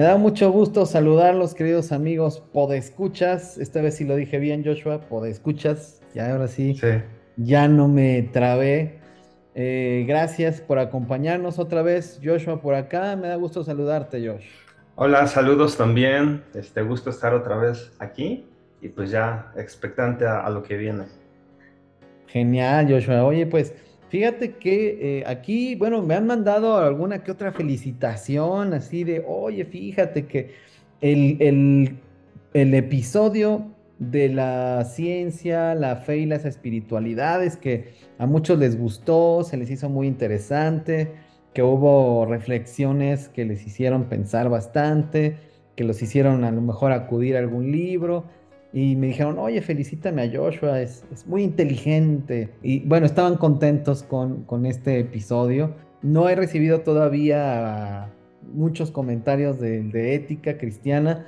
Me da mucho gusto saludarlos, queridos amigos podescuchas. Esta vez sí lo dije bien, Joshua, podescuchas. Ya ahora sí, Sí. ya no me trabé. Eh, gracias por acompañarnos otra vez, Joshua, por acá. Me da gusto saludarte, Josh. Hola, saludos también. Este gusto estar otra vez aquí y pues ya expectante a, a lo que viene. Genial, Joshua. Oye, pues fíjate que eh, aquí, bueno, me han mandado alguna que otra felicitación, así de, oye, fíjate que el, el- el episodio de la ciencia, la fe y las espiritualidades, que a muchos les gustó, se les hizo muy interesante, que hubo reflexiones que les hicieron pensar bastante, que los hicieron a lo mejor acudir a algún libro. Y me dijeron, oye, felicítame a Joshua, es, es muy inteligente. Y bueno, estaban contentos con, con este episodio. No he recibido todavía muchos comentarios de, ética cristiana.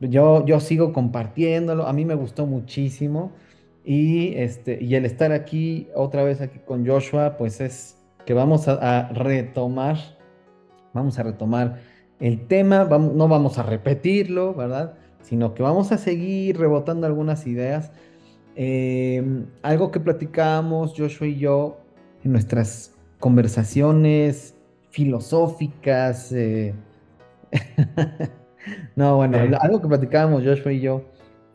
Yo, yo sigo compartiéndolo, a mí me gustó muchísimo. Y, este, y el estar aquí otra vez aquí con Joshua, pues es que vamos a, retomar, vamos a retomar el tema, no vamos a repetirlo, ¿verdad? Sino que vamos a seguir rebotando algunas ideas. Eh, algo que platicábamos Joshua y yo en nuestras conversaciones filosóficas. eh, No, bueno, Sí. algo que platicábamos Joshua y yo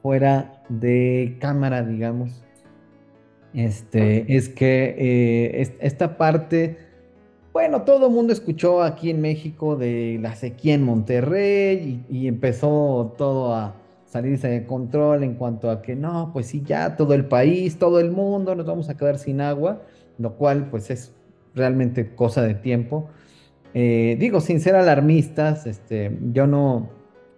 fuera de cámara, digamos, este, es que eh, es- esta parte bueno, todo el mundo escuchó aquí en México de la sequía en Monterrey y, empezó todo a salirse de control en cuanto a que no, pues sí, ya todo el país, todo el mundo nos vamos a quedar sin agua, lo cual pues es realmente cosa de tiempo. Eh, digo, sin ser alarmistas, este, yo no,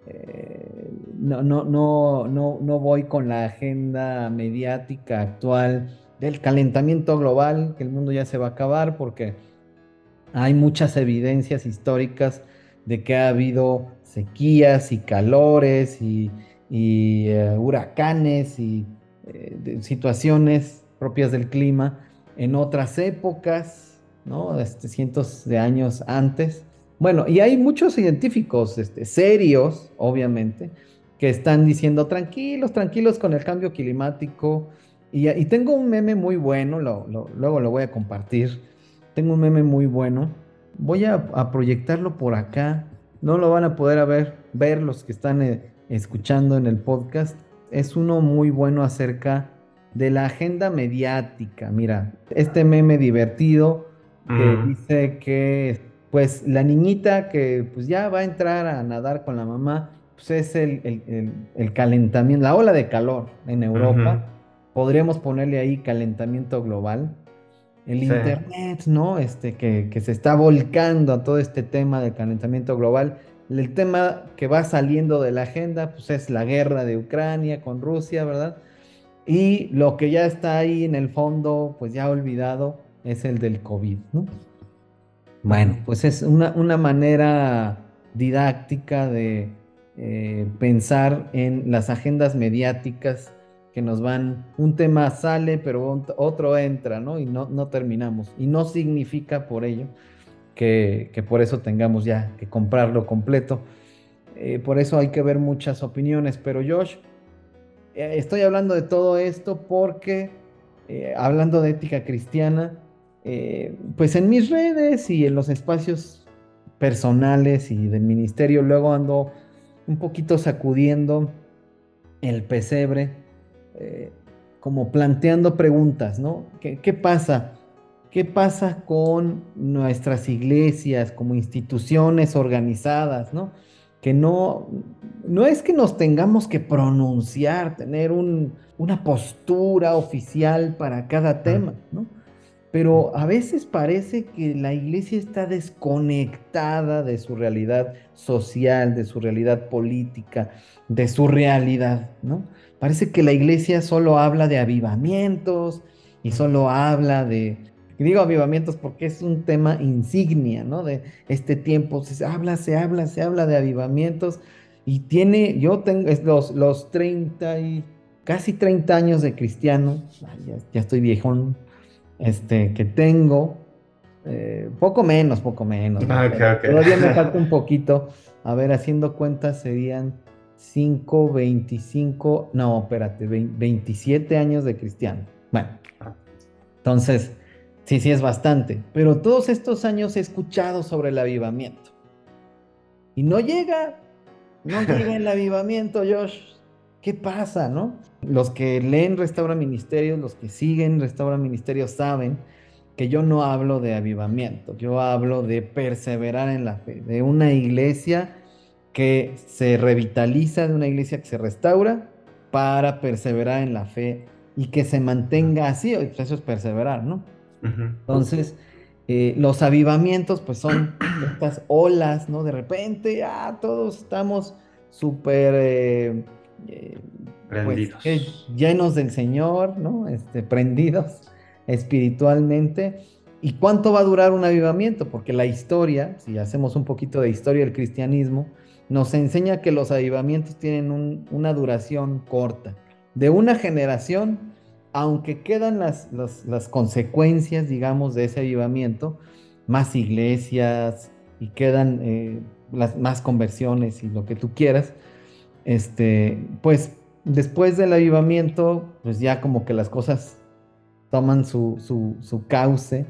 eh, no, no, no, no, no voy con la agenda mediática actual del calentamiento global, que el mundo ya se va a acabar porque hay muchas evidencias históricas de que ha habido sequías y calores y, eh, huracanes y eh, situaciones propias del clima en otras épocas, ¿no? Este, cientos de años antes. Bueno, y hay muchos científicos este, serios, obviamente, que están diciendo tranquilos, tranquilos con el cambio climático. Y, tengo un meme muy bueno, luego lo voy a compartir tengo un meme muy bueno. Voy a, a proyectarlo por acá. No lo van a poder a ver, ver los que están eh, escuchando en el podcast. Es uno muy bueno acerca de la agenda mediática. Mira, este meme divertido que Mm, dice que pues la niñita que pues ya va a entrar a nadar con la mamá, pues es el, el- el- el calentamiento, la ola de calor en Europa. Podríamos ponerle ahí calentamiento global el Sí. internet, ¿no? Este, que, que se está volcando a todo este tema del calentamiento global. El tema que va saliendo de la agenda, pues es la guerra de Ucrania con Rusia, ¿verdad? Y lo que ya está ahí en el fondo, pues ya olvidado, es el del COVID, ¿no? Bueno, pues es una, una manera didáctica de eh, pensar en las agendas mediáticas que nos van, un tema sale, pero ot- otro entra, ¿no? Y no, no terminamos. Y no significa por ello que, que por eso tengamos ya que comprarlo completo. Eh, por eso hay que ver muchas opiniones. Pero Josh, eh, estoy hablando de todo esto porque, eh, hablando de ética cristiana, pues en mis redes y en los espacios personales y del ministerio, luego ando un poquito sacudiendo el pesebre, eh, como planteando preguntas, ¿no? ¿Qué, qué pasa? ¿Qué pasa con nuestras iglesias como instituciones organizadas, ¿no? Que no, no es que nos tengamos que pronunciar, tener un- una postura oficial para cada tema, ¿no? Pero a veces parece que la iglesia está desconectada de su realidad social, de su realidad política, de su realidad, ¿no? Parece que la iglesia solo habla de avivamientos y solo habla de, y digo avivamientos porque es un tema insignia, ¿no? De este tiempo, se habla, se habla, se habla de avivamientos y tiene, yo tengo es los, los 30 y casi 30 años de cristiano, ya, ya estoy viejón, este, que tengo, eh, poco menos, poco menos, ¿no? Ah, todavía me falta un poquito, a ver, haciendo cuentas serían 5, 25, no, espérate, 27 años de cristiano. Bueno, entonces, sí, sí es bastante, pero todos estos años he escuchado sobre el avivamiento. Y no llega, no llega el avivamiento, Josh. ¿Qué pasa, no? Los que leen Restaura Ministerios, los que siguen Restaura Ministerios saben que yo no hablo de avivamiento, yo hablo de perseverar en la fe, de una iglesia que se revitaliza, de una iglesia que se restaura para perseverar en la fe y que se mantenga así, pues eso es perseverar, ¿no? Entonces, eh, los avivamientos pues son estas olas, ¿no? De repente ya todos estamos súper... Eh, eh, pues, llenos del Señor, ¿no? Este, prendidos espiritualmente. ¿Y cuánto va a durar un avivamiento? Porque la historia, si hacemos un poquito de historia del cristianismo, nos enseña que los avivamientos tienen una duración corta. De una generación, aunque quedan las, las, consecuencias, digamos, de ese avivamiento, más iglesias y quedan eh, las más conversiones y lo que tú quieras, este, pues después del avivamiento, pues ya como que las cosas toman su, su, cauce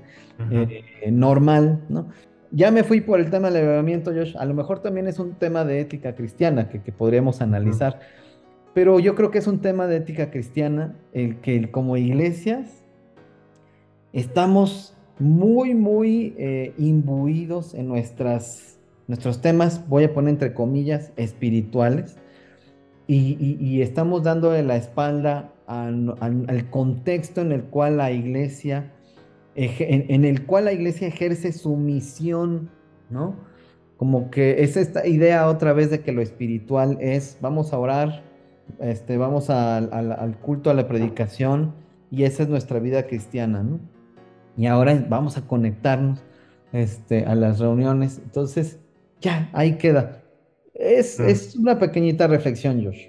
eh, normal, ¿no? Ya me fui por el tema del avivamiento, Josh. A lo mejor también es un tema de ética cristiana que, podríamos analizar, pero yo creo que es un tema de ética cristiana el que como iglesias estamos muy, muy eh, imbuidos en nuestras, nuestros temas, voy a poner entre comillas, espirituales, y, estamos dando la espalda al, contexto en el cual la iglesia, en, el cual la iglesia ejerce su misión, ¿no? Como que es esta idea otra vez de que lo espiritual es, vamos a orar, este, vamos al culto, a la predicación, y esa es nuestra vida cristiana, ¿no? Y ahora vamos a conectarnos este, a las reuniones. Entonces, ya, ahí queda. Es, mm. es una pequeñita reflexión, Josh.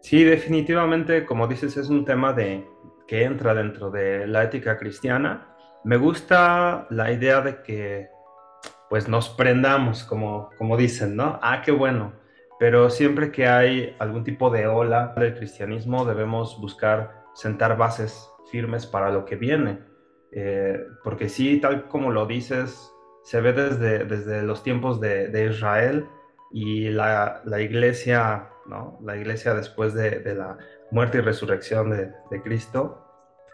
Sí, definitivamente, como dices, es un tema de, que entra dentro de la ética cristiana. Me gusta la idea de que pues nos prendamos, como, como dicen, ¿no? Ah, qué bueno. Pero siempre que hay algún tipo de ola del cristianismo, debemos buscar sentar bases firmes para lo que viene. Eh, porque sí, tal como lo dices, se ve desde, desde los tiempos de, de Israel y la, la iglesia la iglesia después de, la muerte y resurrección de, Cristo,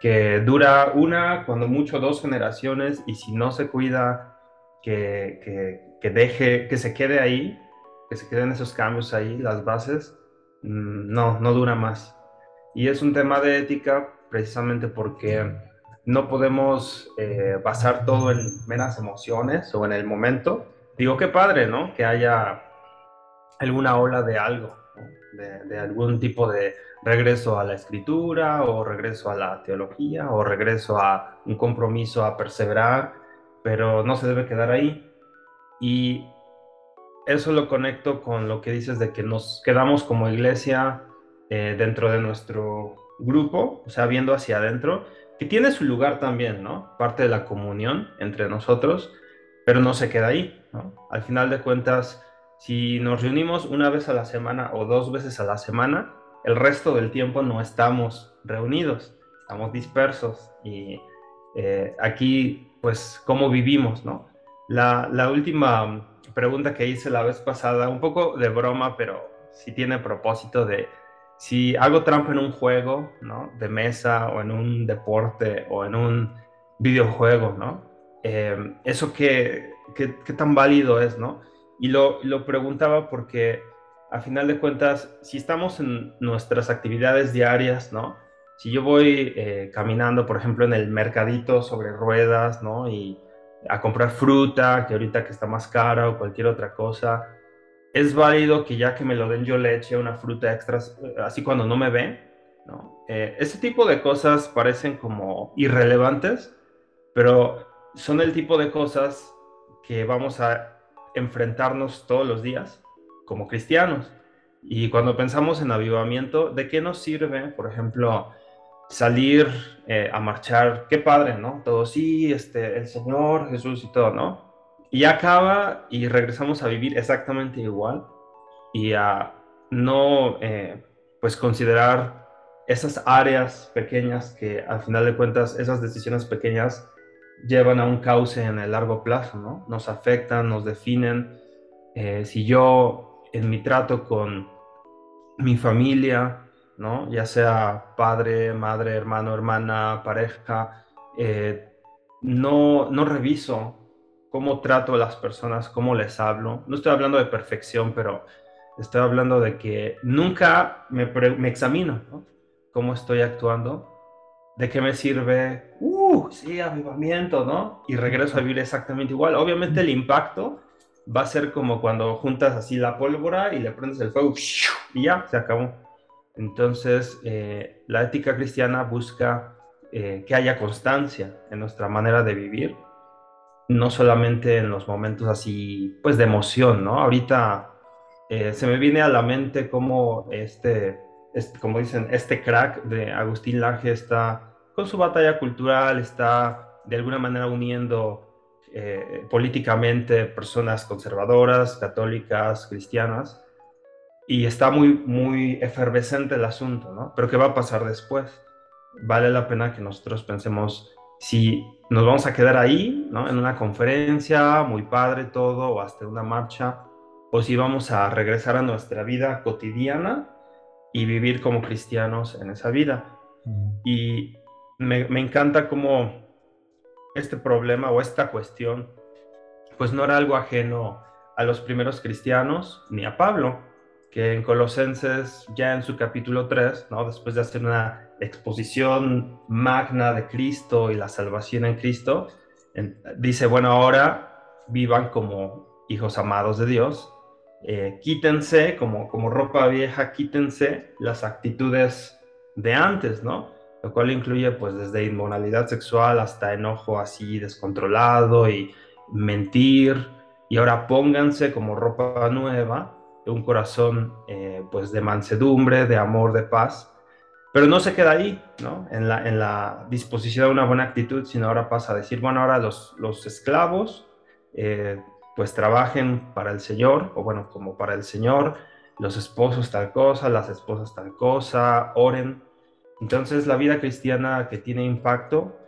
que dura una, cuando mucho dos generaciones, y si no se cuida, que, deje, que se quede ahí, que se queden esos cambios ahí, las bases, mm, no, no dura más. Y es un tema de ética precisamente porque no podemos eh, basar todo en meras emociones o en el momento. Digo, qué padre, ¿no? Que haya alguna ola de algo, de, algún tipo de regreso a la escritura o regreso a la teología o regreso a un compromiso a perseverar, pero no se debe quedar ahí. Y eso lo conecto con lo que dices de que nos quedamos como iglesia eh, dentro de nuestro grupo, o sea, viendo hacia adentro, que tiene su lugar también, ¿no? Parte de la comunión entre nosotros, pero no se queda ahí, ¿no? Al final de cuentas, si nos reunimos una vez a la semana o dos veces a la semana, el resto del tiempo no estamos reunidos, estamos dispersos y eh, aquí, pues, ¿cómo vivimos, no? La, última pregunta que hice la vez pasada, un poco de broma, pero sí tiene propósito de si hago trampa en un juego, ¿no? De mesa o en un deporte o en un videojuego, ¿no? Eh, eso qué, qué, qué tan válido es, ¿no? Y lo, lo preguntaba porque a final de cuentas, si estamos en nuestras actividades diarias, ¿no? Si yo voy eh, caminando, por ejemplo, en el mercadito sobre ruedas, ¿no? Y a comprar fruta, que ahorita que está más cara o cualquier otra cosa, es válido que ya que me lo den yo le eche una fruta extra, así cuando no me ven, ¿no? Eh, ese tipo de cosas parecen como irrelevantes, pero son el tipo de cosas que vamos a enfrentarnos todos los días como cristianos. Y cuando pensamos en avivamiento, ¿de qué nos sirve, por ejemplo, salir eh, a marchar? Qué padre, ¿no? Todo sí, este, el Señor, Jesús y todo, ¿no? y acaba y regresamos a vivir exactamente igual y a no, eh, pues considerar esas áreas pequeñas que al final de cuentas, esas decisiones pequeñas llevan a un cauce en el largo plazo, ¿no? Nos afectan, nos definen. Eh, si yo en mi trato con mi familia, ¿no? Ya sea padre, madre, hermano, hermana, pareja, eh, no, no reviso cómo trato a las personas, cómo les hablo. No estoy hablando de perfección, pero estoy hablando de que nunca me, me examino, ¿no? Cómo estoy actuando. ¿De qué me sirve? Uh, sí, avivamiento, ¿no? Y regreso a vivir exactamente igual. Obviamente el impacto va a ser como cuando juntas así la pólvora y le prendes el fuego y ya, se acabó. Entonces, eh, la ética cristiana busca eh, que haya constancia en nuestra manera de vivir, no solamente en los momentos así, pues de emoción, ¿no? Ahorita eh, se me viene a la mente como este, este, como dicen, este crack de Agustín Lange está con su batalla cultural, está de alguna manera uniendo eh, políticamente personas conservadoras, católicas, cristianas, y está muy, muy efervescente el asunto, ¿no? Pero ¿qué va a pasar después? Vale la pena que nosotros pensemos si nos vamos a quedar ahí, ¿no? En una conferencia, muy padre todo, o hasta una marcha, o si vamos a regresar a nuestra vida cotidiana y vivir como cristianos en esa vida. Y me, me encanta cómo este problema o esta cuestión, pues no era algo ajeno a los primeros cristianos ni a Pablo, que en Colosenses, ya en su capítulo 3, ¿no? después de hacer una exposición magna de Cristo y la salvación en Cristo, dice, bueno, ahora vivan como hijos amados de Dios, eh, quítense como, como ropa vieja, quítense las actitudes de antes, ¿no? Lo cual incluye pues desde inmoralidad sexual hasta enojo así descontrolado y mentir. Y ahora pónganse como ropa nueva, un corazón eh, pues de mansedumbre, de amor, de paz. Pero no se queda ahí, ¿no? En la, en la disposición de una buena actitud, sino ahora pasa a decir, bueno, ahora los, los esclavos eh, pues trabajen para el Señor, o bueno, como para el Señor, los esposos tal cosa, las esposas tal cosa, oren entonces la vida cristiana que tiene impacto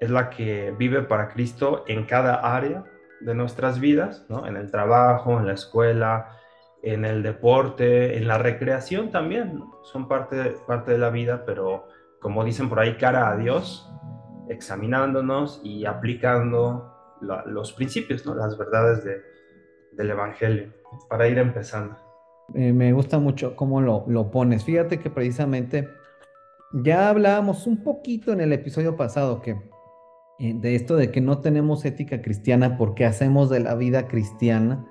es la que vive para Cristo en cada área de nuestras vidas, ¿no? En el trabajo, en la escuela, en el deporte, en la recreación también, son parte, parte de la vida, pero como dicen por ahí, cara a Dios, examinándonos y aplicando los principios, ¿no? las verdades del Evangelio, para ir empezando. Eh, me gusta mucho cómo lo, lo pones. Fíjate que precisamente ya hablábamos un poquito en el episodio pasado que eh, de esto de que no tenemos ética cristiana porque hacemos de la vida cristiana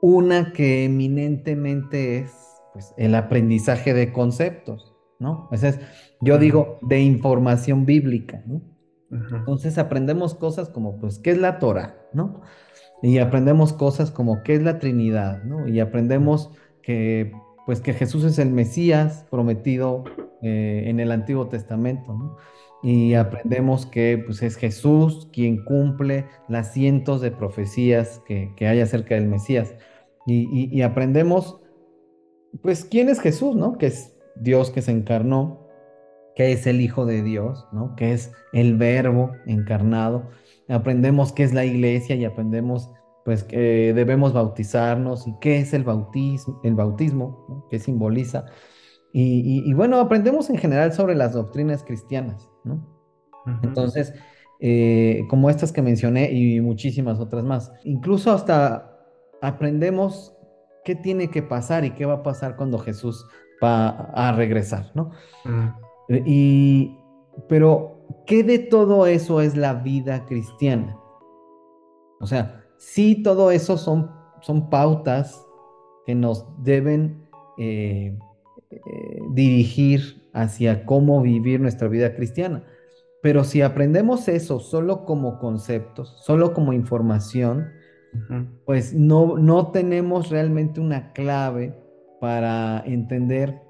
una que eminentemente es pues, el aprendizaje de conceptos, ¿no? es, yo digo, de información bíblica, ¿no? Entonces aprendemos cosas como, pues, ¿qué es la Torah, ¿no? Y aprendemos cosas como, ¿qué es la Trinidad, ¿no? Y aprendemos que, pues, que Jesús es el Mesías prometido eh, en el Antiguo Testamento, Y aprendemos que pues, es Jesús quien cumple las cientos de profecías que, hay acerca del Mesías. Y, aprendemos, pues, quién es Jesús, ¿no? Que es Dios que se encarnó, que es el Hijo de Dios, ¿no? Que es el Verbo encarnado. Aprendemos qué es la iglesia y aprendemos pues que debemos bautizarnos y qué es el bautismo, el bautismo, ¿no? qué simboliza. Y, bueno, aprendemos en general sobre las doctrinas cristianas, ¿no? Entonces, eh, como estas que mencioné y muchísimas otras más. Incluso hasta aprendemos qué tiene que pasar y qué va a pasar cuando Jesús va a regresar, ¿no? Y, pero, ¿qué de todo eso es la vida cristiana? O sea, sí, todo eso son, son pautas que nos deben eh, eh, dirigir hacia cómo vivir nuestra vida cristiana. Pero si aprendemos eso solo como conceptos, solo como información, pues no, no tenemos realmente una clave para entender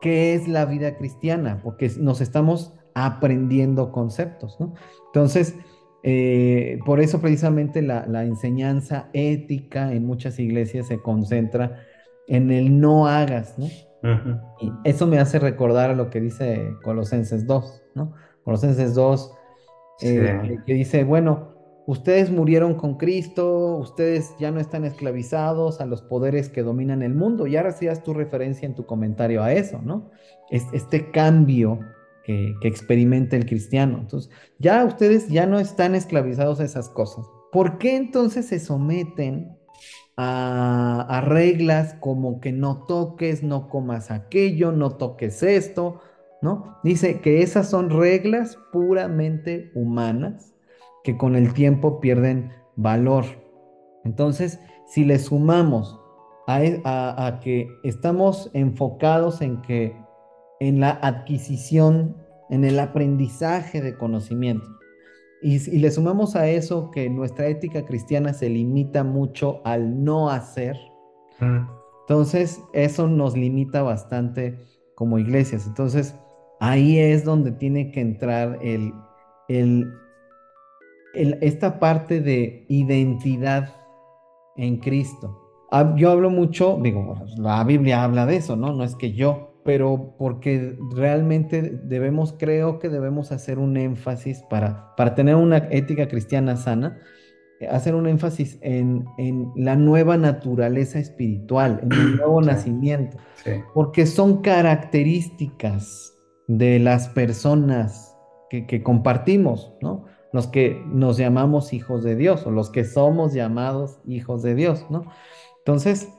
qué es la vida cristiana, porque nos estamos aprendiendo conceptos, ¿no? Entonces, Eh, por eso precisamente la, la, enseñanza ética en muchas iglesias se concentra en el no hagas, ¿no? Y eso me hace recordar lo que dice Colosenses 2, ¿no? Colosenses 2, eh, que dice, bueno, ustedes murieron con Cristo, ustedes ya no están esclavizados a los poderes que dominan el mundo. Y ahora sí tu referencia en tu comentario a eso, ¿no? Este cambio que, experimenta el cristiano. Entonces, ya ustedes ya no están esclavizados a esas cosas. ¿Por qué entonces se someten a, a reglas como que no toques, no comas aquello, no toques esto? ¿No? Dice que esas son reglas puramente humanas que con el tiempo pierden valor. Entonces, si le sumamos a, e, que estamos enfocados en que en la adquisición, en el aprendizaje de conocimiento, y, le sumamos a eso que nuestra ética cristiana se limita mucho al no hacer, mm. entonces eso nos limita bastante como iglesias. Entonces, ahí es donde tiene que entrar el, el esta parte de identidad en Cristo. Ah, yo hablo mucho, digo, la Biblia habla de eso, ¿no? No es que yo, pero porque realmente debemos, creo que debemos hacer un énfasis para, para tener una ética cristiana sana, hacer un énfasis en, en la nueva naturaleza espiritual, en el nuevo nacimiento, porque son características de las personas que, que compartimos, ¿no? los que nos llamamos hijos de Dios o los que somos llamados hijos de Dios, ¿no? Entonces,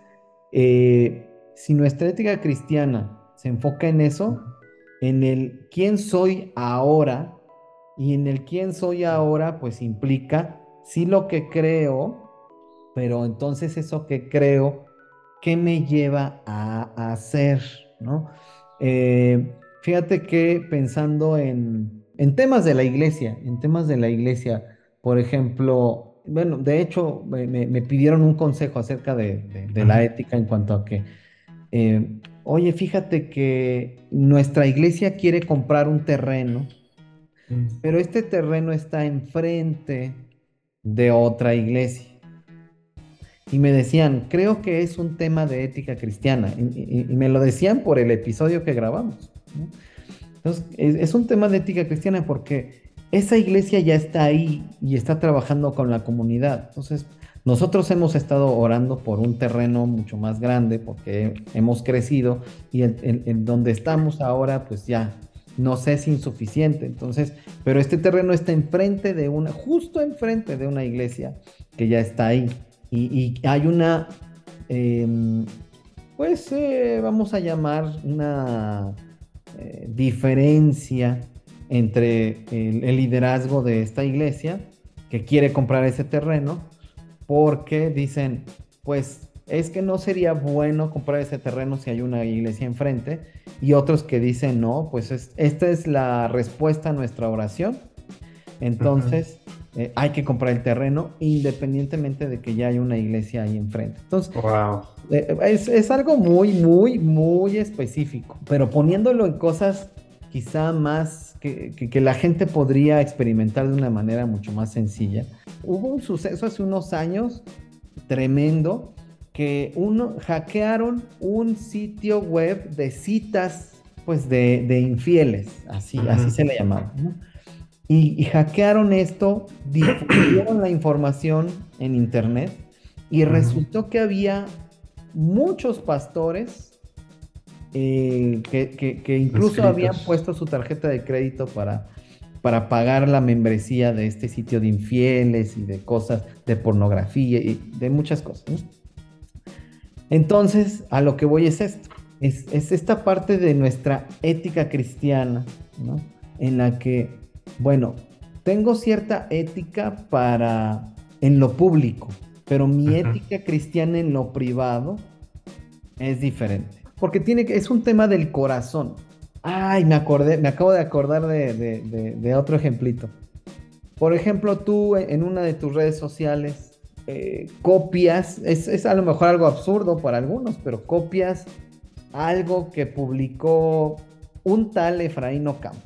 eh, si nuestra ética cristiana se enfoca en eso, en el quién soy ahora, y en el quién soy ahora, pues implica sí lo que creo, pero entonces eso que creo, ¿qué me lleva a, hacer? ¿no? Eh, fíjate que pensando en, en temas de la iglesia, en temas de la iglesia, por ejemplo, bueno, de hecho me, pidieron un consejo acerca de, la ética en cuanto a que, eh, oye, fíjate que nuestra iglesia quiere comprar un terreno, mm. pero este terreno está enfrente de otra iglesia. Y me decían, creo que es un tema de ética cristiana. Y, me lo decían por el episodio que grabamos. ¿no? Entonces, es, un tema de ética cristiana porque esa iglesia ya está ahí y está trabajando con la comunidad. Entonces, nosotros hemos estado orando por un terreno mucho más grande porque hemos crecido y en, donde estamos ahora, pues ya nos es insuficiente. Entonces, pero este terreno está enfrente de una, justo enfrente de una iglesia que ya está ahí. Y, hay una, em, pues eh, vamos a llamar una eh, diferencia entre el, liderazgo de esta iglesia que quiere comprar ese terreno porque dicen, pues es que no sería bueno comprar ese terreno si hay una iglesia enfrente y otros que dicen, no, pues esta es la respuesta a nuestra oración. Entonces, eh, hay que comprar el terreno independientemente de que ya hay una iglesia ahí enfrente. Entonces, eh, es, algo muy, muy, muy específico, pero poniéndolo en cosas quizá más que, que, la gente podría experimentar de una manera mucho más sencilla. Hubo un suceso hace unos años tremendo que uno hackearon un sitio web de citas pues de, de infieles, así, así se le llamaba. ¿no? Y, hackearon esto, difundieron la información en internet y resultó que había muchos pastores eh, que, incluso habían puesto su tarjeta de crédito para, para pagar la membresía de este sitio de infieles y de cosas, de pornografía y de muchas cosas. Entonces, a lo que voy es esto, es, es esta parte de nuestra ética cristiana, ¿no? En la que bueno, tengo cierta ética para en lo público, pero mi ética cristiana en lo privado es diferente. Porque tiene es un tema del corazón. Ay, me acordé, me acabo de acordar de, otro ejemplito. Por ejemplo, tú en una de tus redes sociales eh, copias, es, a lo mejor algo absurdo para algunos, pero copias algo que publicó un tal Efraín Ocampo.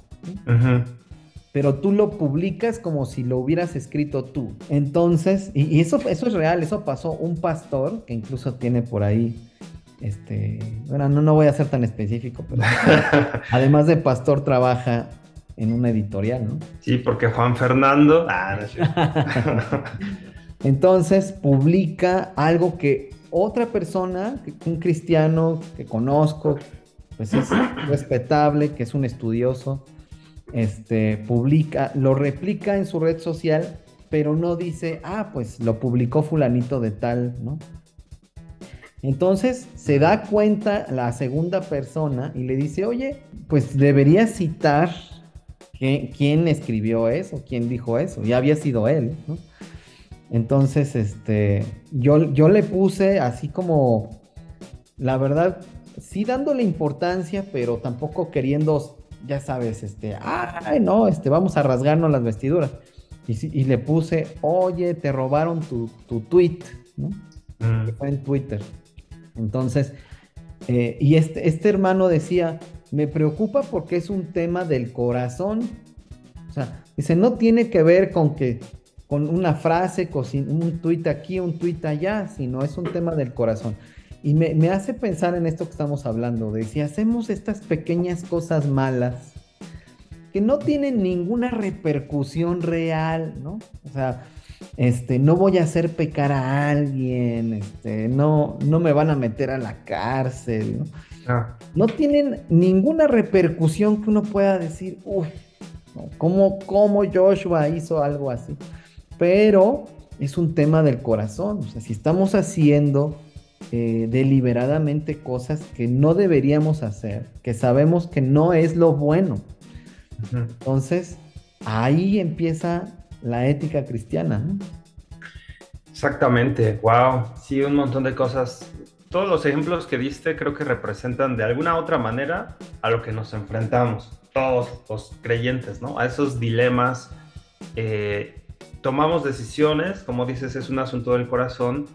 pero tú lo publicas como si lo hubieras escrito tú. Entonces, y, eso, eso es real, eso pasó. Un pastor, que incluso tiene por ahí, este, bueno, no, no voy a ser tan específico, pero además de pastor trabaja en una editorial, ¿no? Sí, porque Juan Fernando... Ah, Entonces publica algo que otra persona, un cristiano que conozco, pues es respetable, que es un estudioso, este, publica, lo replica en su red social, pero no dice, ah, pues lo publicó fulanito de tal, ¿no? Entonces se da cuenta la segunda persona y le dice, oye, pues debería citar quién escribió eso, quién dijo eso, ya había sido él, ¿no? Entonces, este, yo, yo le puse así como, la verdad, sí dándole importancia, pero tampoco queriendo, ya sabes, este, ay, no, este, vamos a rasgarnos las vestiduras. Y, le puse, oye, te robaron tu, tu tweet, ¿no? Mm. fue en Twitter. Entonces, eh, y este, este hermano decía, me preocupa porque es un tema del corazón. O sea, dice, no tiene que ver con que con una frase, con un tuit aquí, un tuit allá, sino es un tema del corazón. Y me, hace pensar en esto que estamos hablando, de si hacemos estas pequeñas cosas malas que no tienen ninguna repercusión real, ¿no? O sea, este, no voy a hacer pecar a alguien, este, no, no me van a meter a la cárcel, ¿no? Ah. No tienen ninguna repercusión que uno pueda decir, uy, ¿cómo, ¿cómo Joshua hizo algo así? pero es un tema del corazón. O sea, si estamos haciendo eh, deliberadamente cosas que no deberíamos hacer, que sabemos que no es lo bueno, entonces ahí empieza la ética cristiana. Exactamente, wow, sí, un montón de cosas. Todos los ejemplos que diste creo que representan de alguna otra manera a lo que nos enfrentamos, todos los creyentes, ¿no? A esos dilemas eh, tomamos decisiones, como dices, es un asunto del corazón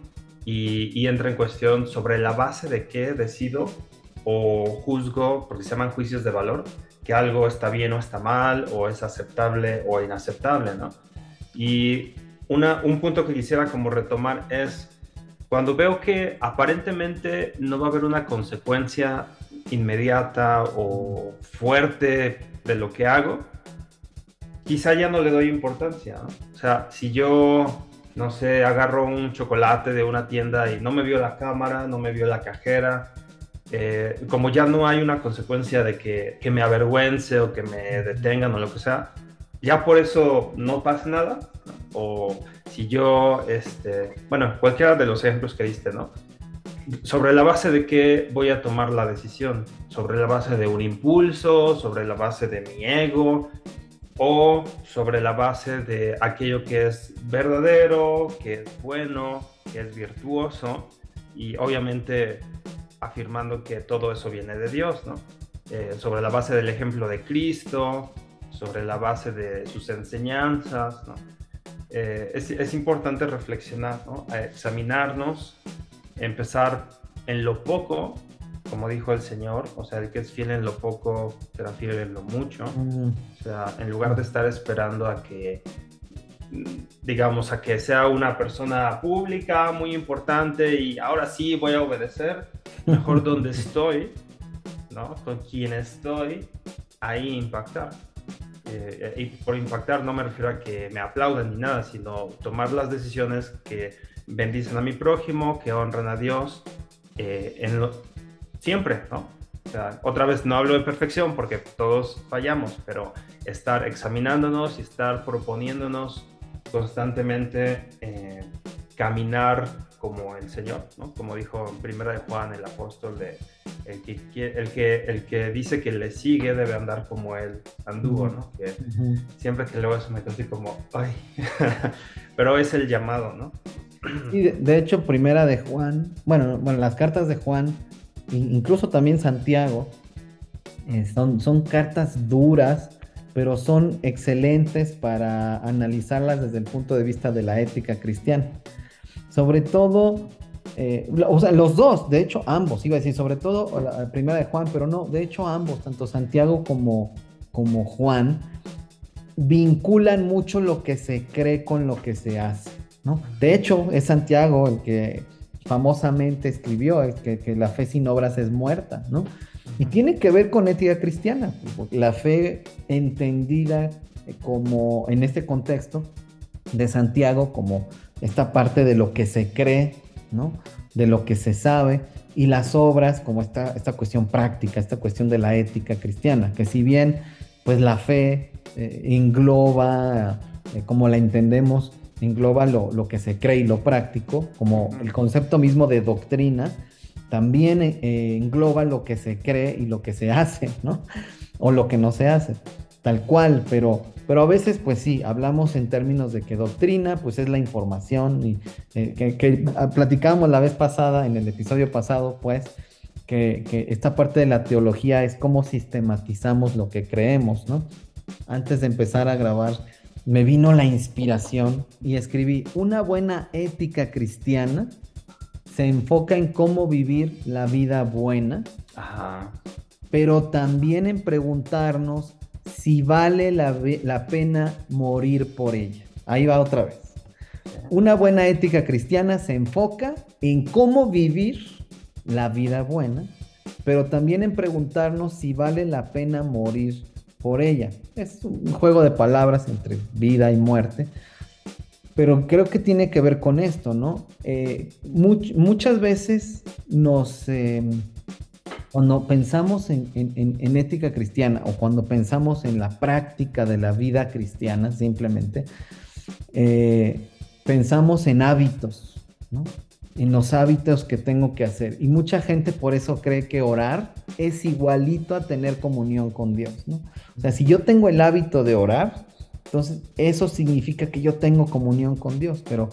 y, entra en cuestión sobre la base de qué decido o juzgo, porque se llaman juicios de valor, que algo está bien o está mal, o es aceptable o inaceptable, ¿no? Y una, un punto que quisiera como retomar es cuando veo que aparentemente no va a haber una consecuencia inmediata o fuerte de lo que hago, quizá ya no le doy importancia. O sea, si yo, no sé, agarro un chocolate de una tienda y no me vio la cámara, no me vio la cajera, eh, como ya no hay una consecuencia de que, que, me avergüence o que me detengan o lo que sea, ya por eso no pasa nada. O si yo, este, bueno, cualquiera de los ejemplos que diste, ¿no? sobre la base de qué voy a tomar la decisión, sobre la base de un impulso, sobre la base de mi ego, o sobre la base de aquello que es verdadero, que es bueno, que es virtuoso y obviamente afirmando que todo eso viene de Dios, ¿no? Eh, sobre la base del ejemplo de Cristo, sobre la base de sus enseñanzas, ¿no? Eh, es, es, importante reflexionar, ¿no? examinarnos, empezar en lo poco como dijo el Señor, o sea, el que es fiel en lo poco será fiel en lo mucho. O sea, en lugar de estar esperando a que, digamos, a que sea una persona pública muy importante y ahora sí voy a obedecer, mejor donde estoy, ¿no? Con quien estoy, ahí impactar. Eh, y por impactar no me refiero a que me aplaudan ni nada, sino tomar las decisiones que bendicen a mi prójimo, que honran a Dios, eh, en lo, siempre, ¿no? Otra vez no hablo de perfección porque todos fallamos, pero estar examinándonos y estar proponiéndonos constantemente eh, caminar como el Señor, ¿no? Como dijo en primera de Juan el apóstol de el que, el que, el que dice que le sigue debe andar como él anduvo, ¿no? Que siempre que leo eso me quedo como, ay, pero es el llamado, ¿no? Y de, hecho, primera de Juan, bueno, bueno, las cartas de Juan incluso también Santiago, eh, son, son cartas duras, pero son excelentes para analizarlas desde el punto de vista de la ética cristiana. Sobre todo, eh, o sea, los dos, de hecho ambos, iba a decir, sobre todo la primera de Juan, pero no, de hecho ambos, tanto Santiago como, como Juan, vinculan mucho lo que se cree con lo que se hace, ¿no? De hecho, es Santiago el que famosamente escribió que, que la fe sin obras es muerta, ¿no? Y tiene que ver con ética cristiana, la fe entendida como en este contexto de Santiago como esta parte de lo que se cree, ¿no? De lo que se sabe y las obras como esta, esta cuestión práctica, esta cuestión de la ética cristiana, que si bien pues la fe eh, engloba, eh, como la entendemos, engloba lo, lo, que se cree y lo práctico, como el concepto mismo de doctrina, también eh, engloba lo que se cree y lo que se hace, ¿no? O lo que no se hace, tal cual, pero, pero a veces pues sí, hablamos en términos de que doctrina pues es la información y eh, que, que, platicábamos la vez pasada, en el episodio pasado, pues, que, que esta parte de la teología es cómo sistematizamos lo que creemos, ¿no? Antes de empezar a grabar, me vino la inspiración y escribí una buena ética cristiana se enfoca en cómo vivir la vida buena, pero también en preguntarnos si vale la, pena morir por ella. Ahí va otra vez. Una buena ética cristiana se enfoca en cómo vivir la vida buena, pero también en preguntarnos si vale la pena morir por ella. Es un juego de palabras entre vida y muerte, pero creo que tiene que ver con esto, ¿no? Eh, muchas veces nos, eh, cuando pensamos en, ética cristiana o cuando pensamos en la práctica de la vida cristiana simplemente, eh, pensamos en hábitos, ¿no? En los hábitos que tengo que hacer. Y mucha gente por eso cree que orar es igualito a tener comunión con Dios. O sea, si yo tengo el hábito de orar, entonces, eso significa que yo tengo comunión con Dios, pero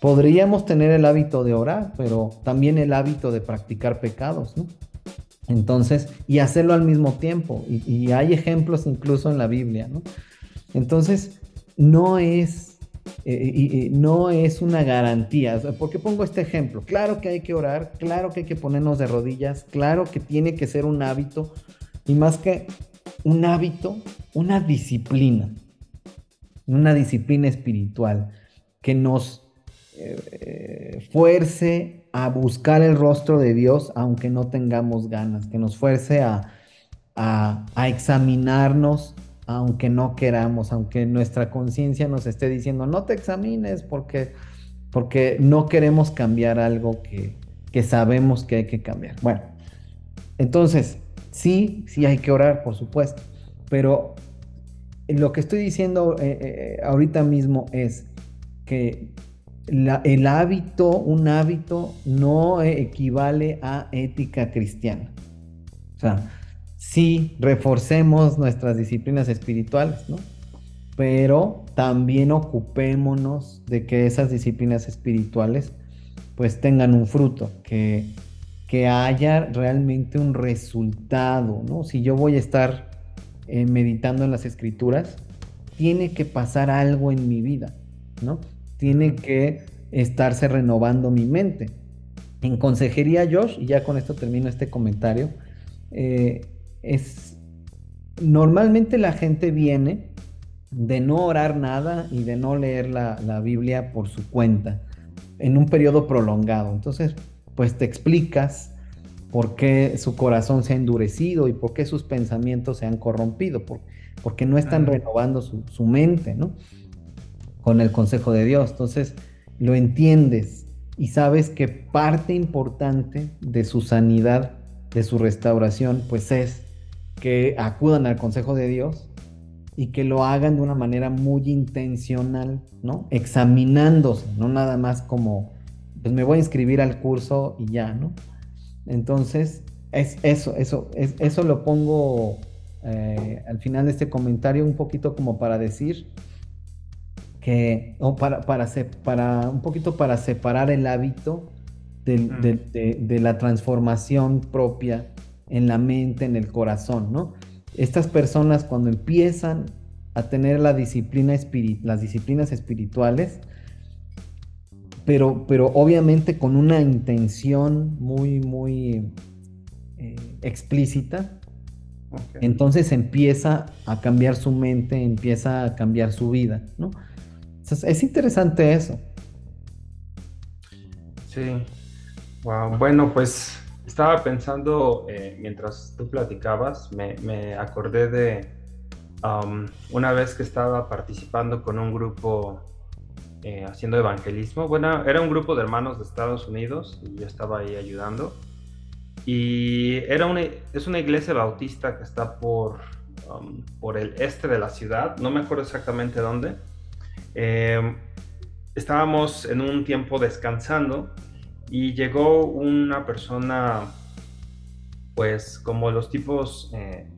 podríamos tener el hábito de orar, pero también el hábito de practicar pecados, ¿no? Entonces, y hacerlo al mismo tiempo. Y, hay ejemplos incluso en la Biblia, ¿no? Entonces, no es, eh, no es una garantía. ¿Por qué pongo este ejemplo? Claro que hay que orar, claro que hay que ponernos de rodillas, claro que tiene que ser un hábito, y más que un hábito, una disciplina una disciplina espiritual que nos eh, fuerce a buscar el rostro de Dios aunque no tengamos ganas, que nos fuerce a, examinarnos aunque no queramos, aunque nuestra conciencia nos esté diciendo no te examines porque, porque no queremos cambiar algo que, que sabemos que hay que cambiar. Bueno, entonces, sí, sí hay que orar, por supuesto, pero lo que estoy diciendo eh, eh, ahorita mismo es que el hábito, un hábito, no equivale a ética cristiana. O sea, sí reforcemos nuestras disciplinas espirituales, ¿no? Pero también ocupémonos de que esas disciplinas espirituales pues tengan un fruto, que, que haya realmente un resultado, ¿no? Si yo voy a estar eh, meditando en las escrituras, tiene que pasar algo en mi vida, ¿no? Tiene que estarse renovando mi mente. En consejería, Josh, y ya con esto termino este comentario, eh, es normalmente la gente viene de no orar nada y de no leer la, la Biblia por su cuenta en un periodo prolongado. Entonces, pues te explicas, por qué su corazón se ha endurecido y por qué sus pensamientos se han corrompido, porque no están renovando su, mente, ¿no? Con el consejo de Dios. Entonces, lo entiendes y sabes que parte importante de su sanidad, de su restauración, pues es que acudan al consejo de Dios y que lo hagan de una manera muy intencional, ¿no? Examinándose, no nada más como, pues me voy a inscribir al curso y ya, ¿no? Entonces, es eso, eso, es, eso lo pongo eh, al final de este comentario un poquito como para decir que, o para, para, para un poquito para separar el hábito de, la transformación propia en la mente, en el corazón, ¿no? Estas personas cuando empiezan a tener la disciplina las disciplinas espirituales, pero, pero obviamente con una intención muy, muy eh, explícita, Entonces empieza a cambiar su mente, empieza a cambiar su vida, ¿no? Es interesante eso. Sí. Bueno, pues estaba pensando, eh, mientras tú platicabas, me, acordé de um, una vez que estaba participando con un grupo eh, haciendo evangelismo. Bueno, era un grupo de hermanos de Estados Unidos y yo estaba ahí ayudando. Y era una, es una iglesia bautista que está por, um, por el este de la ciudad, no me acuerdo exactamente dónde. Eh, estábamos en un tiempo descansando y llegó una persona, pues como los tipos eh,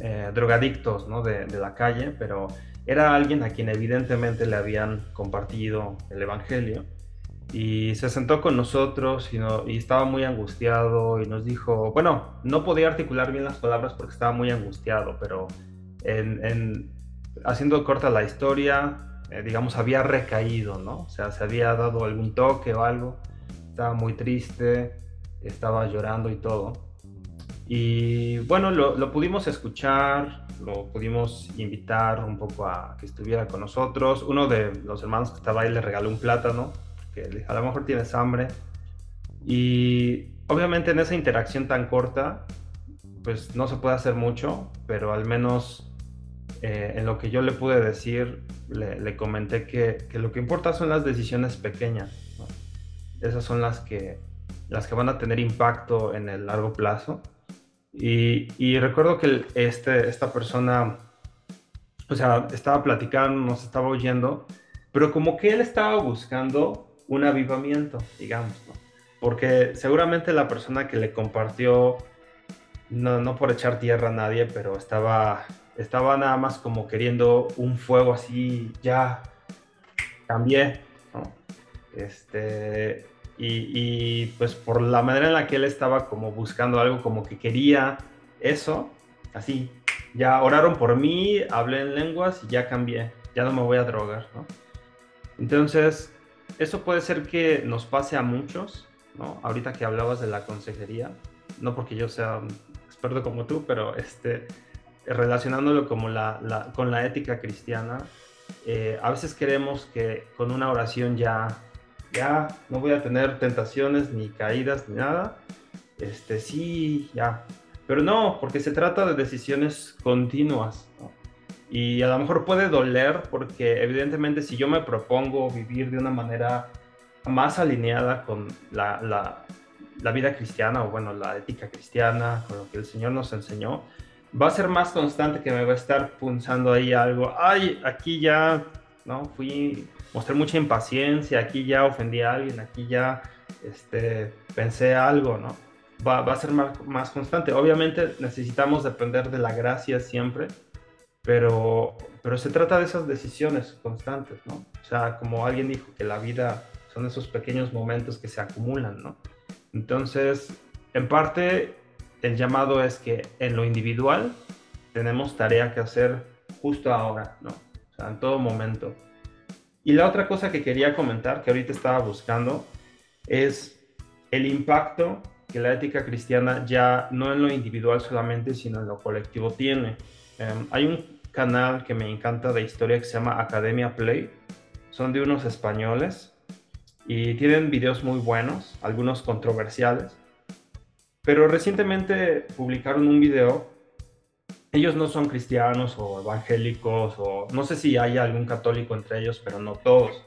eh, drogadictos ¿no? de, de, la calle, pero era alguien a quien evidentemente le habían compartido el Evangelio y se sentó con nosotros y, no, y, estaba muy angustiado y nos dijo, bueno, no podía articular bien las palabras porque estaba muy angustiado, pero en, haciendo corta la historia, eh, digamos, había recaído, ¿no? O sea, se había dado algún toque o algo, estaba muy triste, estaba llorando y todo. Y bueno, lo, lo pudimos escuchar, lo pudimos invitar un poco a que estuviera con nosotros. Uno de los hermanos que estaba ahí le regaló un plátano a lo mejor tienes hambre. Y obviamente en esa interacción tan corta, pues no se puede hacer mucho, pero al menos eh, en lo que yo le pude decir, le, comenté que, lo que importa son las decisiones pequeñas. Esas son las que, las que van a tener impacto en el largo plazo. Y, recuerdo que este, esta persona, o sea, estaba platicando, nos estaba oyendo, pero como que él estaba buscando un avivamiento, digamos. Porque seguramente la persona que le compartió, no, no por echar tierra a nadie, pero estaba, estaba nada más como queriendo un fuego así, ya cambié, ¿no? Este, y, pues por la manera en la que él estaba como buscando algo, como que quería eso, así, ya oraron por mí, hablé en lenguas y ya cambié, ya no me voy a drogar, ¿no? Entonces, eso puede ser que nos pase a muchos, ¿no? Ahorita que hablabas de la consejería, no porque yo sea experto como tú, pero este, relacionándolo como la, con la ética cristiana, eh, a veces queremos que con una oración ya, ya no voy a tener tentaciones ni caídas ni nada. Este, sí, ya. Pero no, porque se trata de decisiones continuas. Y a lo mejor puede doler porque evidentemente si yo me propongo vivir de una manera más alineada con la, la, la, vida cristiana o bueno, la ética cristiana, con lo que el Señor nos enseñó, va a ser más constante que me va a estar punzando ahí algo. Ay, aquí ya, ¿no? Fui, mostré mucha impaciencia, aquí ya ofendí a alguien, aquí ya este, pensé algo, ¿no? Va, va a ser más, más constante. Obviamente necesitamos depender de la gracia siempre pero, pero se trata de esas decisiones constantes, ¿no? O sea, como alguien dijo, que la vida son esos pequeños momentos que se acumulan, ¿no? Entonces, en parte, el llamado es que en lo individual tenemos tarea que hacer justo ahora, ¿no? O sea, en todo momento. Y la otra cosa que quería comentar, que ahorita estaba buscando, es el impacto que la ética cristiana ya no en lo individual solamente, sino en lo colectivo tiene. Em, hay un canal que me encanta de historia que se llama Academia Play. Son de unos españoles y tienen videos muy buenos, algunos controversiales. Pero recientemente publicaron un video. Ellos no son cristianos o evangélicos o no sé si hay algún católico entre ellos, pero no todos.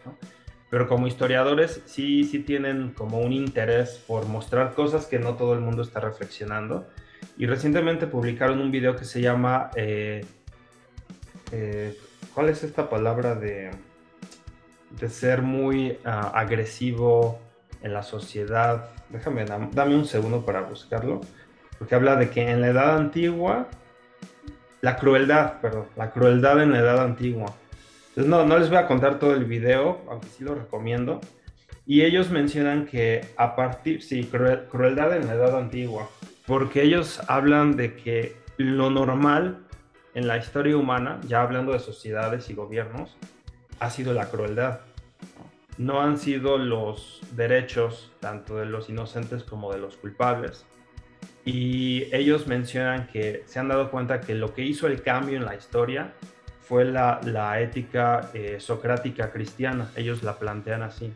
Pero como historiadores sí, sí tienen como un interés por mostrar cosas que no todo el mundo está reflexionando. Y recientemente publicaron un video que se llama eh, eh, ¿cuál es esta palabra de, de ser muy ah, agresivo en la sociedad? Déjame, dame un segundo para buscarlo, porque habla de que en la edad antigua, la crueldad, perdón, la crueldad en la edad antigua. Entonces no, no les voy a contar todo el video, aunque sí lo recomiendo. Y ellos mencionan que a partir, sí, crueldad en la edad antigua, porque ellos hablan de que lo normal en la historia humana, ya hablando de sociedades y gobiernos, ha sido la crueldad. No han sido los derechos tanto de los inocentes como de los culpables. y ellos mencionan que se han dado cuenta que lo que hizo el cambio en la historia fue la, la ética eh, socrática cristiana. Ellos la plantean así.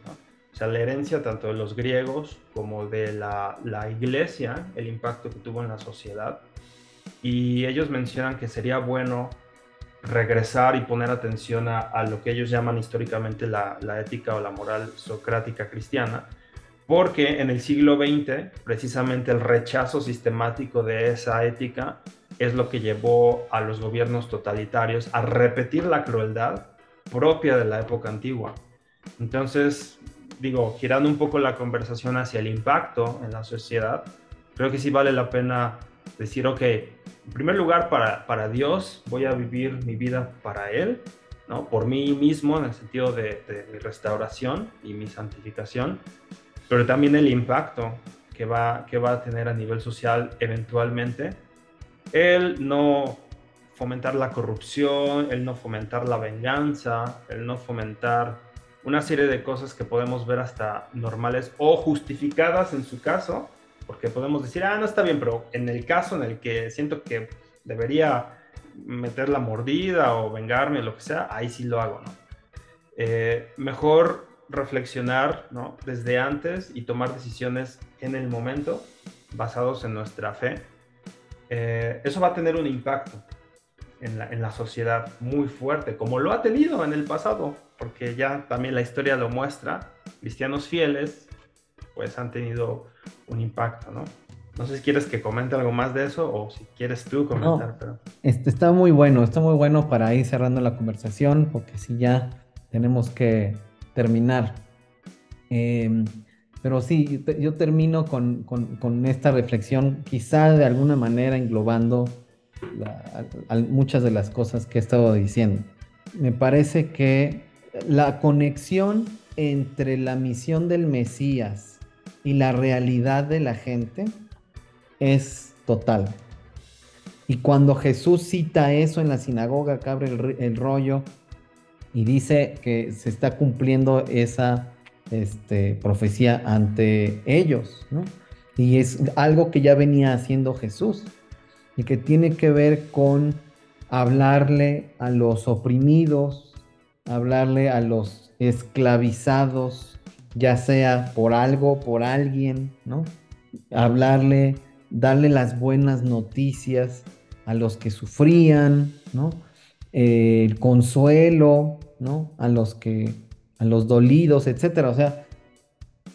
O sea, la herencia tanto de los griegos como de la, la, iglesia, el impacto que tuvo en la sociedad. Y ellos mencionan que sería bueno regresar y poner atención a, a lo que ellos llaman históricamente la, la ética o la moral socrática cristiana, porque en el siglo XX precisamente el rechazo sistemático de esa ética es lo que llevó a los gobiernos totalitarios a repetir la crueldad propia de la época antigua. Entonces, digo, girando un poco la conversación hacia el impacto en la sociedad, creo que sí vale la pena decir, ok, en primer lugar, para, para Dios voy a vivir mi vida para Él, ¿no? por mí mismo en el sentido de, mi restauración y mi santificación, pero también el impacto que va, que va a tener a nivel social eventualmente. El no fomentar la corrupción, el no fomentar la venganza, el no fomentar una serie de cosas que podemos ver hasta normales o justificadas en su caso, porque podemos decir, ah, no está bien, pero en el caso en el que siento que debería meter la mordida o vengarme lo que sea, ahí sí lo hago, ¿no? Eh, mejor reflexionar ¿no? desde antes y tomar decisiones en el momento basados en nuestra fe, eh, eso va a tener un impacto en la, en la, sociedad muy fuerte, como lo ha tenido en el pasado, porque ya también la historia lo muestra, cristianos fieles pues han tenido un impacto, ¿no? No sé si quieres que comente algo más de eso o si quieres tú comentar. No, pero... este, está muy bueno, está muy bueno para ir cerrando la conversación, porque si ya tenemos que terminar. Eh, pero sí, yo termino con, con, con, esta reflexión, quizá de alguna manera englobando la, a, muchas de las cosas que he estado diciendo. Me parece que la conexión entre la misión del Mesías y la realidad de la gente es total. Y cuando Jesús cita eso en la sinagoga, que abre el, el rollo y dice que se está cumpliendo esa este, profecía ante ellos, ¿no? Y es algo que ya venía haciendo Jesús y que tiene que ver con hablarle a los oprimidos, hablarle a los esclavizados, ya sea por algo, por alguien, ¿no? Hablarle, darle las buenas noticias a los que sufrían, ¿no? el consuelo, ¿no? A los que, a los dolidos, etcétera. O sea,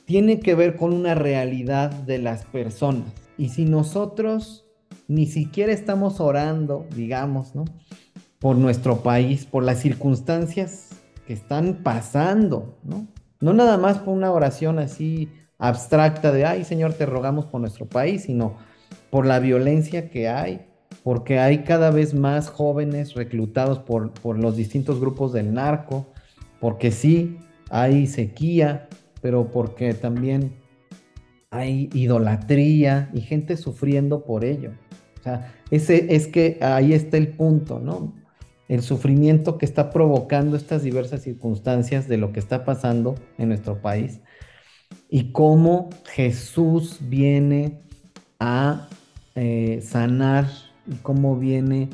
tiene que ver con una realidad de las personas. Y si nosotros ni siquiera estamos orando, digamos, ¿no? Por nuestro país, por las circunstancias que están pasando, ¿no? No nada más por una oración así abstracta de, ay Señor, te rogamos por nuestro país, sino por la violencia que hay, porque hay cada vez más jóvenes reclutados por, por los distintos grupos del narco, porque sí, hay sequía, pero porque también hay idolatría y gente sufriendo por ello. O sea, ese es que ahí está el punto, ¿no? El sufrimiento que está provocando estas diversas circunstancias de lo que está pasando en nuestro país y cómo Jesús viene a eh, sanar y cómo viene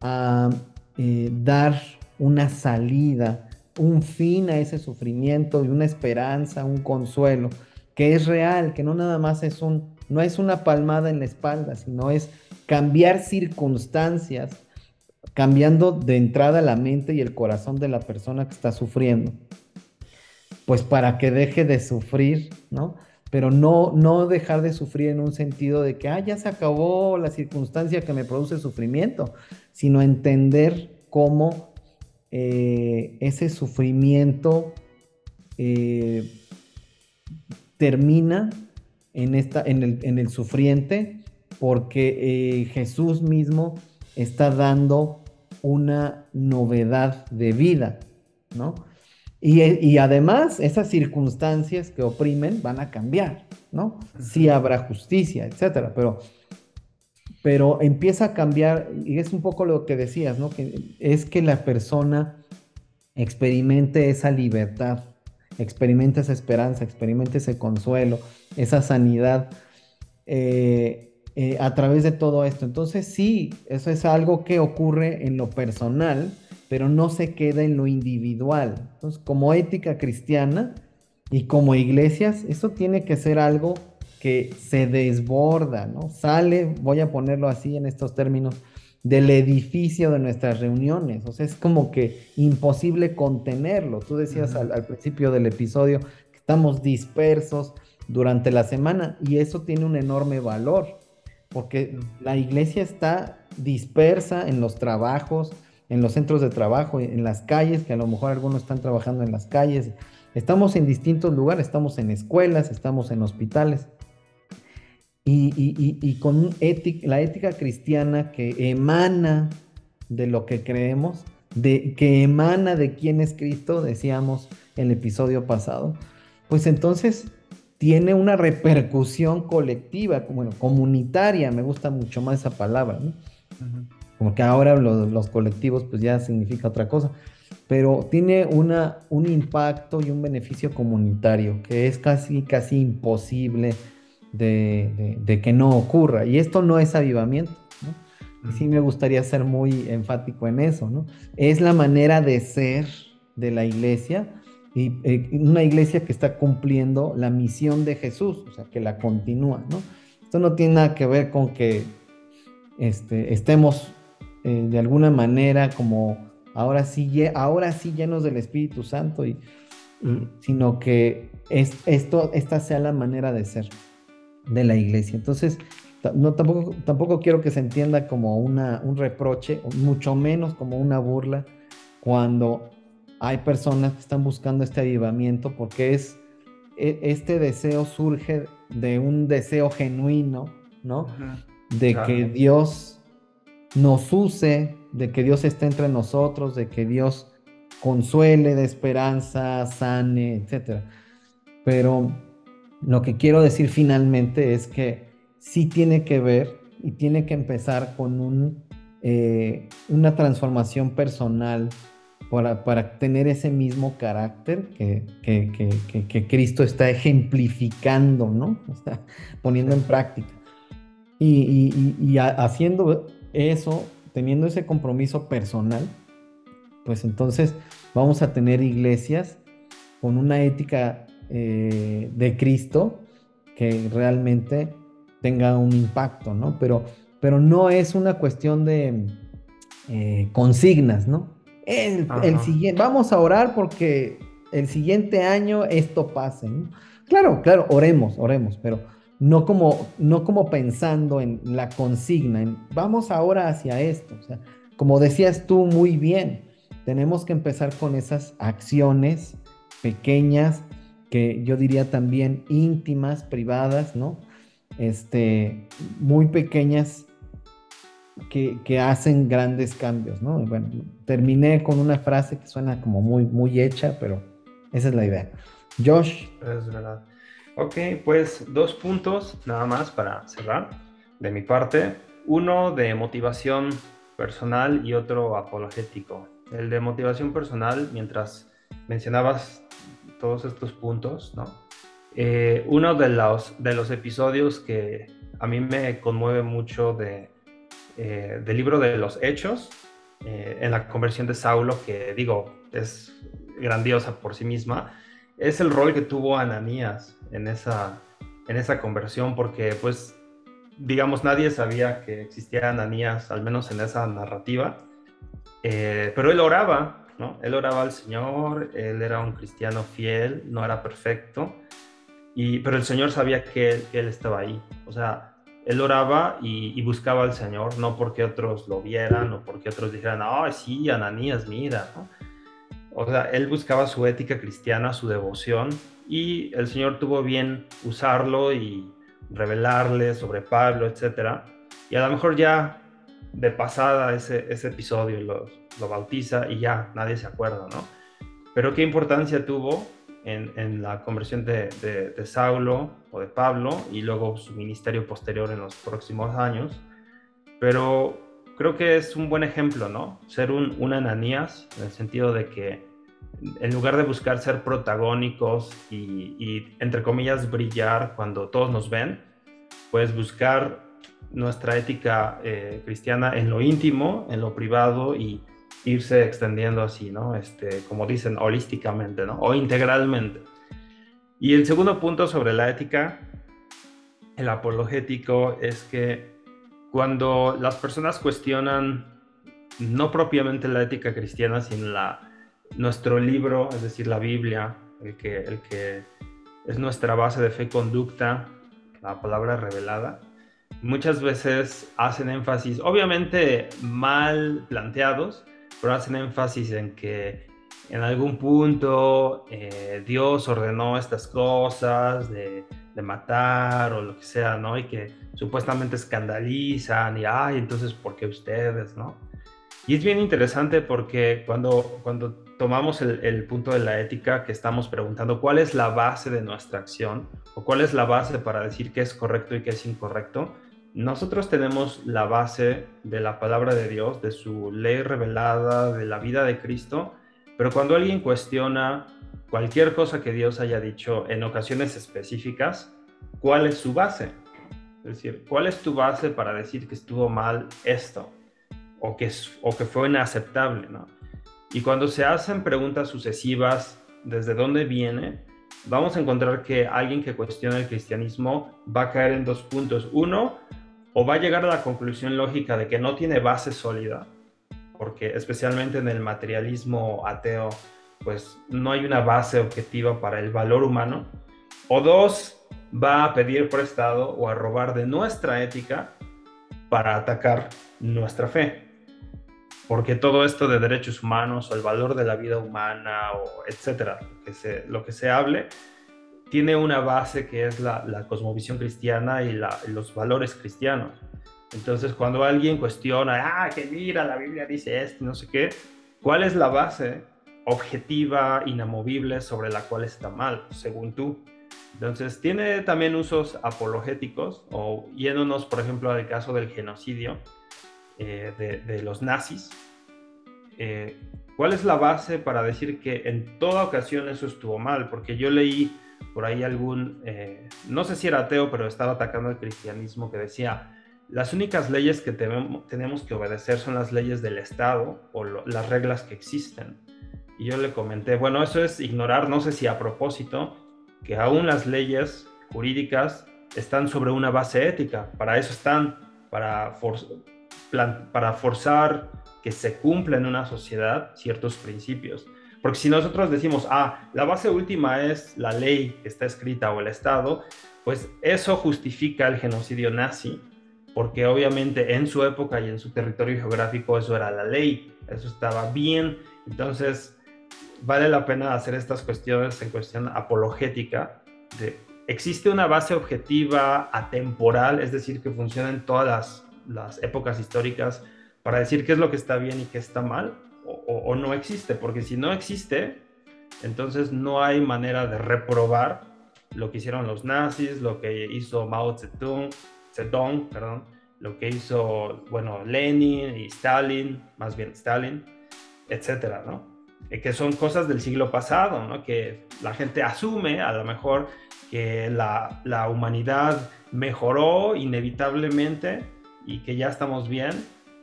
a eh, dar una salida, un fin a ese sufrimiento y una esperanza, un consuelo, que es real, que no nada más es un, no es una palmada en la espalda, sino es cambiar circunstancias, cambiando de entrada la mente y el corazón de la persona que está sufriendo, pues para que deje de sufrir, ¿no? pero no, no dejar de sufrir en un sentido de que, ah, ya se acabó la circunstancia que me produce sufrimiento, sino entender cómo eh, ese sufrimiento eh, termina en, esta, en, el, en, el, sufriente porque eh, Jesús mismo está dando una novedad de vida, ¿no? Y, además, esas circunstancias que oprimen van a cambiar, ¿no? Sí habrá justicia, etcétera, pero, pero empieza a cambiar, y es un poco lo que decías, ¿no? Que es que la persona experimente esa libertad, experimente esa esperanza, experimente ese consuelo, esa sanidad, eh, eh, a través de todo esto. Entonces sí, eso es algo que ocurre en lo personal, pero no se queda en lo individual. Entonces, como ética cristiana y como iglesias, eso tiene que ser algo que se desborda, ¿no? Sale, voy a ponerlo así en estos términos, del edificio de nuestras reuniones. O sea, es como que imposible contenerlo. Tú decías al, al, principio del episodio que estamos dispersos durante la semana y eso tiene un enorme valor, porque la iglesia está dispersa en los trabajos, en los centros de trabajo, en las calles, que a lo mejor algunos están trabajando en las calles. Estamos en distintos lugares, estamos en escuelas, estamos en hospitales y, con la ética cristiana que emana de lo que creemos, de, que emana de quién es Cristo, decíamos el episodio pasado, pues entonces tiene una repercusión colectiva, bueno, comunitaria, me gusta mucho más esa palabra, ¿no? Como que ahora los colectivos pues ya significa otra cosa, pero tiene una, un impacto y un beneficio comunitario que es casi, casi imposible de, que no ocurra. Y esto no es avivamiento. ¿no? sí me gustaría ser muy enfático en eso. ¿no? Es la manera de ser de la iglesia y eh, una iglesia que está cumpliendo la misión de Jesús, o sea, que la continúa. ¿no? Esto no tiene nada que ver con que este, estemos eh, de alguna manera como ahora sí, ahora sí llenos del Espíritu Santo, y, sino que es, esto, esta sea la manera de ser de la iglesia. Entonces, no, tampoco, tampoco quiero que se entienda como una, un reproche, mucho menos como una burla, cuando hay personas que están buscando este avivamiento, porque es, e, este deseo surge de un deseo genuino, ¿no? De que Dios nos use, de que Dios esté entre nosotros, de que Dios consuele de esperanza, sane, etc. Pero lo que quiero decir finalmente es que sí tiene que ver y tiene que empezar con un, eh, una transformación personal para, tener ese mismo carácter que, que, Cristo está ejemplificando, ¿no? Está poniendo en práctica. Y, y haciendo eso, teniendo ese compromiso personal, pues entonces vamos a tener iglesias con una ética eh, de Cristo que realmente tenga un impacto, ¿no? Pero, pero no es una cuestión de eh, consignas, ¿no? El, siguiente, vamos a orar porque el siguiente año esto pase, ¿no? Claro, claro, oremos, oremos, pero no como, no como pensando en la consigna, en vamos ahora hacia esto. O sea, como decías tú muy bien, tenemos que empezar con esas acciones pequeñas, que yo diría también íntimas, privadas, ¿no? Este, muy pequeñas que, hacen grandes cambios, ¿no? bueno, terminé con una frase que suena como muy, muy hecha, pero esa es la idea. Josh. Es verdad. Ok, pues dos puntos nada más para cerrar de mi parte. Uno de motivación personal y otro apologético. El de motivación personal, mientras mencionabas todos estos puntos, ¿no? Eh, uno de los, de los episodios que a mí me conmueve mucho de, eh, del libro de los Hechos, eh, en la conversión de Saulo, que digo, es grandiosa por sí misma, es el rol que tuvo Ananías en esa, en esa conversión, porque pues, digamos, nadie sabía que existía Ananías, al menos en esa narrativa, pero él oraba él oraba al Señor, él era un cristiano fiel, no era perfecto, y, pero el Señor sabía que él, estaba ahí. O sea, él oraba y, buscaba al Señor, no porque otros lo vieran o porque otros dijeran, ah, sí, Ananías, mira, O sea, él buscaba su ética cristiana, su devoción, y el Señor tuvo bien usarlo y revelarle sobre Pablo, etc. Y a lo mejor ya de pasada ese, episodio lo bautiza y ya, nadie se acuerda, ¿no? Pero qué importancia tuvo en, la conversión de, Saulo o de Pablo y luego su ministerio posterior en los próximos años. Pero creo que es un buen ejemplo, ¿no? Ser un, un Ananías, en el sentido de que en lugar de buscar ser protagónicos y, y, entre comillas, brillar cuando todos nos ven, pues buscar nuestra ética eh, cristiana en lo íntimo, en lo privado y irse extendiendo así, ¿no? Este, como dicen, holísticamente, ¿no? O integralmente. Y el segundo punto sobre la ética, el apologético, es que cuando las personas cuestionan no propiamente la ética cristiana, sino la, nuestro libro, es decir, la Biblia, el que, el que es nuestra base de fe y conducta, la palabra revelada, muchas veces hacen énfasis, obviamente mal planteados, pero hacen énfasis en que en algún punto eh, Dios ordenó estas cosas de, de, matar o lo que sea, ¿no? Y que supuestamente escandalizan y, ay, entonces, ¿por qué ustedes, no? Y es bien interesante porque cuando, cuando tomamos el, el, punto de la ética que estamos preguntando cuál es la base de nuestra acción o cuál es la base para decir qué es correcto y qué es incorrecto, nosotros tenemos la base de la palabra de Dios, de su ley revelada, de la vida de Cristo, pero cuando alguien cuestiona cualquier cosa que Dios haya dicho en ocasiones específicas, ¿cuál es su base? Es decir, ¿cuál es tu base para decir que estuvo mal esto? O que, o que fue inaceptable, ¿no? Y cuando se hacen preguntas sucesivas, ¿desde dónde viene? Vamos a encontrar que alguien que cuestiona el cristianismo va a caer en dos puntos. Uno, o va a llegar a la conclusión lógica de que no tiene base sólida, porque especialmente en el materialismo ateo, pues no hay una base objetiva para el valor humano, o dos, va a pedir prestado o a robar de nuestra ética para atacar nuestra fe. Porque todo esto de derechos humanos o el valor de la vida humana o etcétera, lo que se hable, tiene una base que es la, cosmovisión cristiana y los valores cristianos. Entonces, cuando alguien cuestiona, ah, que mira, la Biblia dice esto, no sé qué, ¿cuál es la base objetiva, inamovible sobre la cual está mal, según tú? Entonces, tiene también usos apologéticos, o yéndonos, por ejemplo, al caso del genocidio eh, de, los nazis. Eh, ¿Cuál es la base para decir que en toda ocasión eso estuvo mal? Porque yo leí por ahí algún, eh, no sé si era ateo, pero estaba atacando el cristianismo, que decía, las únicas leyes que tenemos que obedecer son las leyes del Estado o las reglas que existen. Y yo le comenté, bueno, eso es ignorar, no sé si a propósito, que aún las leyes jurídicas están sobre una base ética, para eso están, para, para forzar que se cumpla en una sociedad ciertos principios. Porque si nosotros decimos, ah, la base última es la ley que está escrita o el Estado, pues eso justifica el genocidio nazi, porque obviamente en su época y en su territorio geográfico eso era la ley, eso estaba bien. Entonces, vale la pena hacer estas cuestiones en cuestión apologética. ¿Existe una base objetiva, atemporal, es decir, que funciona en todas las, las épocas históricas para decir qué es lo que está bien y qué está mal? O, no existe, porque si no existe, entonces no hay manera de reprobar lo que hicieron los nazis, lo que hizo Mao Zedong, Zedong perdón, lo que hizo, bueno, Lenin y Stalin, más bien Stalin, etcétera, ¿no? Eh, que son cosas del siglo pasado, ¿no? Que la gente asume a lo mejor que la, la humanidad mejoró inevitablemente y que ya estamos bien,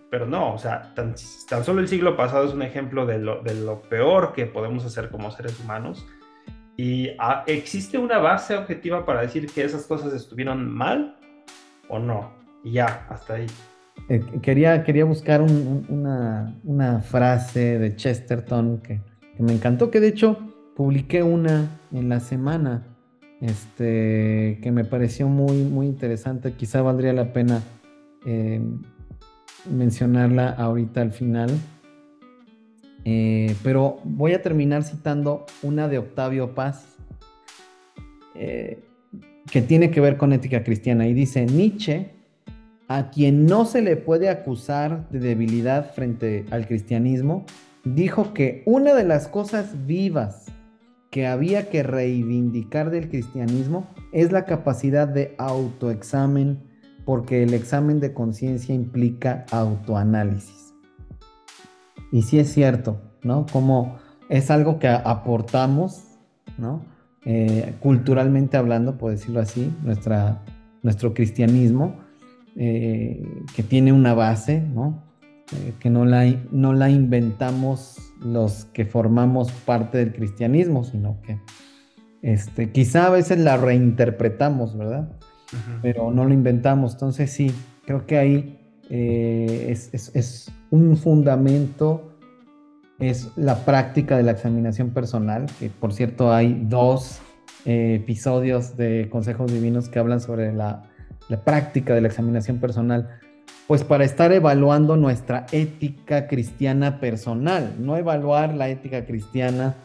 pero no, o sea, tan, solo el siglo pasado es un ejemplo de lo, de lo peor que podemos hacer como seres humanos. ¿Y ah, existe una base objetiva para decir que esas cosas estuvieron mal o no? Y ya, hasta ahí. Eh, quería, quería buscar una, una, frase de Chesterton que, que, me encantó, que de hecho publiqué una en la semana, este, que me pareció muy, muy interesante. Quizá valdría la pena eh, mencionarla ahorita al final. Eh, pero voy a terminar citando una de Octavio Paz, eh, que tiene que ver con ética cristiana. Y dice, Nietzsche, a quien no se le puede acusar de debilidad frente al cristianismo, dijo que una de las cosas vivas que había que reivindicar del cristianismo es la capacidad de autoexamen porque el examen de conciencia implica autoanálisis. Y sí es cierto, ¿no? Como es algo que aportamos, ¿no? Eh, culturalmente hablando, por decirlo así, nuestra, nuestro cristianismo. eh, que tiene una base, ¿no? Eh, que no la, no la inventamos los que formamos parte del cristianismo, sino que este, quizá a veces la reinterpretamos, ¿verdad? Pero no lo inventamos. Entonces sí, creo que ahí eh, es, un fundamento, es la práctica de la examinación personal, que por cierto hay dos episodios de Consejos Divinos que hablan sobre la la práctica de la examinación personal, pues para estar evaluando nuestra ética cristiana personal, no evaluar la ética cristiana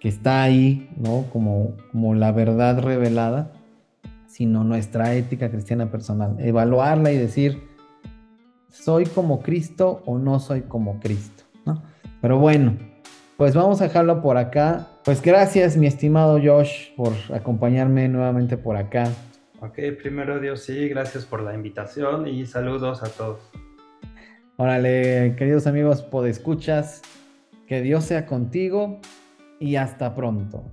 que está ahí, ¿no? Como, como la verdad revelada, sino nuestra ética cristiana personal, evaluarla y decir, ¿soy como Cristo o no soy como Cristo? ¿no? Pero bueno, pues vamos a dejarlo por acá. Pues gracias, mi estimado Josh, por acompañarme nuevamente por acá. Ok, primero Dios, sí, gracias por la invitación y saludos a todos. Órale, queridos amigos podescuchas, que Dios sea contigo y hasta pronto.